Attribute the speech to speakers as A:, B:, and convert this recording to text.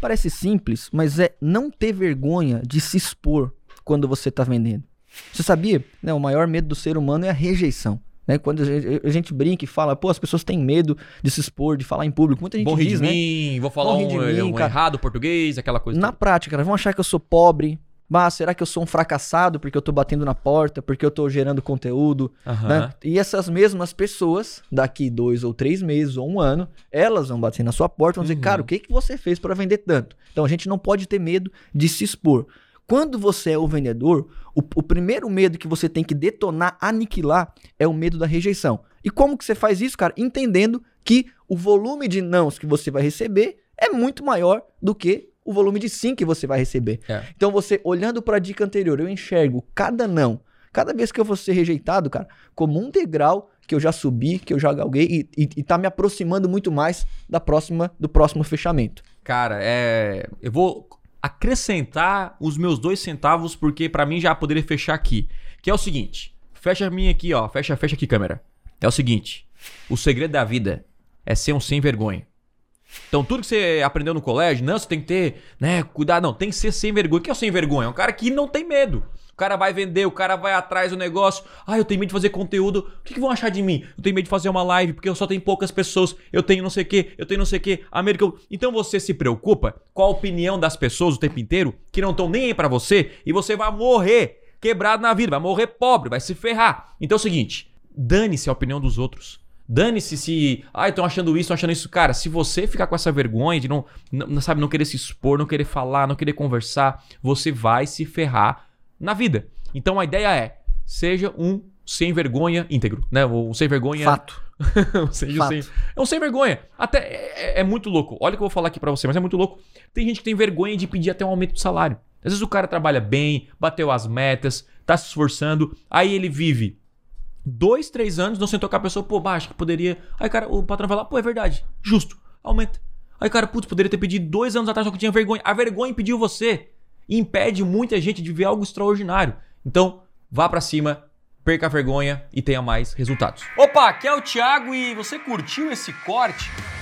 A: Parece simples, mas é não ter vergonha de se expor quando você está vendendo. Você sabia? Né, o maior medo do ser humano é a rejeição. Né? Quando a gente, a gente, brinca e fala, pô, as pessoas têm medo de se expor, de falar em público. Muita gente
B: Bom
A: diz,
B: de
A: né?
B: mim, vou falar um, mim, um errado português, aquela coisa.
A: Na
B: toda.
A: prática, cara, vão achar que eu sou pobre, ah, será que eu sou um fracassado porque eu tô batendo na porta, porque eu tô gerando conteúdo?
B: Aham.
A: Né? E essas mesmas pessoas, daqui dois ou três meses ou um ano, elas vão bater na sua porta e vão dizer,
B: Uhum.
A: cara, o que, que você fez para vender tanto? Então a gente não pode ter medo de se expor. Quando você é o vendedor, o, o primeiro medo que você tem que detonar, aniquilar, é o medo da rejeição. E como que você faz isso, cara? Entendendo que o volume de nãos que você vai receber é muito maior do que o volume de sim que você vai receber.
B: É.
A: Então você, olhando para a dica anterior, eu enxergo cada não, cada vez que eu vou ser rejeitado, cara, como um degrau que eu já subi, que eu já galguei e, e, e tá me aproximando muito mais da próxima, do próximo fechamento.
B: Cara, é. Eu vou acrescentar os meus dois centavos, porque pra mim já poderia fechar aqui. Que é o seguinte: fecha a minha aqui, ó. Fecha, fecha aqui, câmera. É o seguinte: o segredo da vida é ser um sem vergonha. Então, tudo que você aprendeu no colégio, não, você tem que ter, né, cuidado, não, tem que ser sem vergonha. O que é o sem vergonha? É um cara que não tem medo. O cara vai vender, o cara vai atrás do negócio. Ah, eu tenho medo de fazer conteúdo. O que, que vão achar de mim? Eu tenho medo de fazer uma live porque eu só tenho poucas pessoas. Eu tenho não sei o que, eu tenho não sei o que. América. Então você se preocupa com a opinião das pessoas o tempo inteiro que não estão nem aí pra você e você vai morrer quebrado na vida, vai morrer pobre, vai se ferrar. Então é o seguinte: dane-se a opinião dos outros. Dane-se se. Ah, estão achando isso, estão achando isso. Cara, se você ficar com essa vergonha de não, não, sabe, não querer se expor, não querer falar, não querer conversar, você vai se ferrar na vida. Então a ideia é: seja um sem vergonha íntegro, né? Um sem vergonha.
A: Fato.
B: seja
A: Fato.
B: sem, é um sem vergonha. Até é, é muito louco. Olha o que eu vou falar aqui pra você, mas é muito louco. Tem gente que tem vergonha de pedir até um aumento de salário. Às vezes o cara trabalha bem, bateu as metas, tá se esforçando, aí ele vive dois, três anos, não sentou com a pessoa, pô, baixo, que poderia. Aí, cara, o patrão vai lá, pô, é verdade, justo, aumenta. Aí, cara, putz, poderia ter pedido dois anos atrás, só que tinha vergonha. A vergonha impediu você. E impede muita gente de ver algo extraordinário. Então, vá pra cima, perca a vergonha e tenha mais resultados. Opa, aqui é o Thiago e você curtiu esse corte?